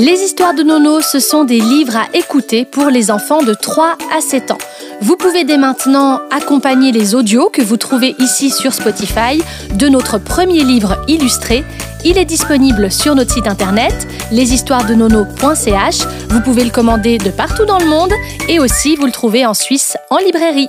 Les histoires de Nono, ce sont des livres à écouter pour les enfants de 3 à 7 ans. Vous pouvez dès maintenant accompagner les audios que vous trouvez ici sur Spotify de notre premier livre illustré. Il est disponible sur notre site internet leshistoiresdenono.ch. Vous pouvez le commander de partout dans le monde et aussi vous le trouvez en Suisse en librairie.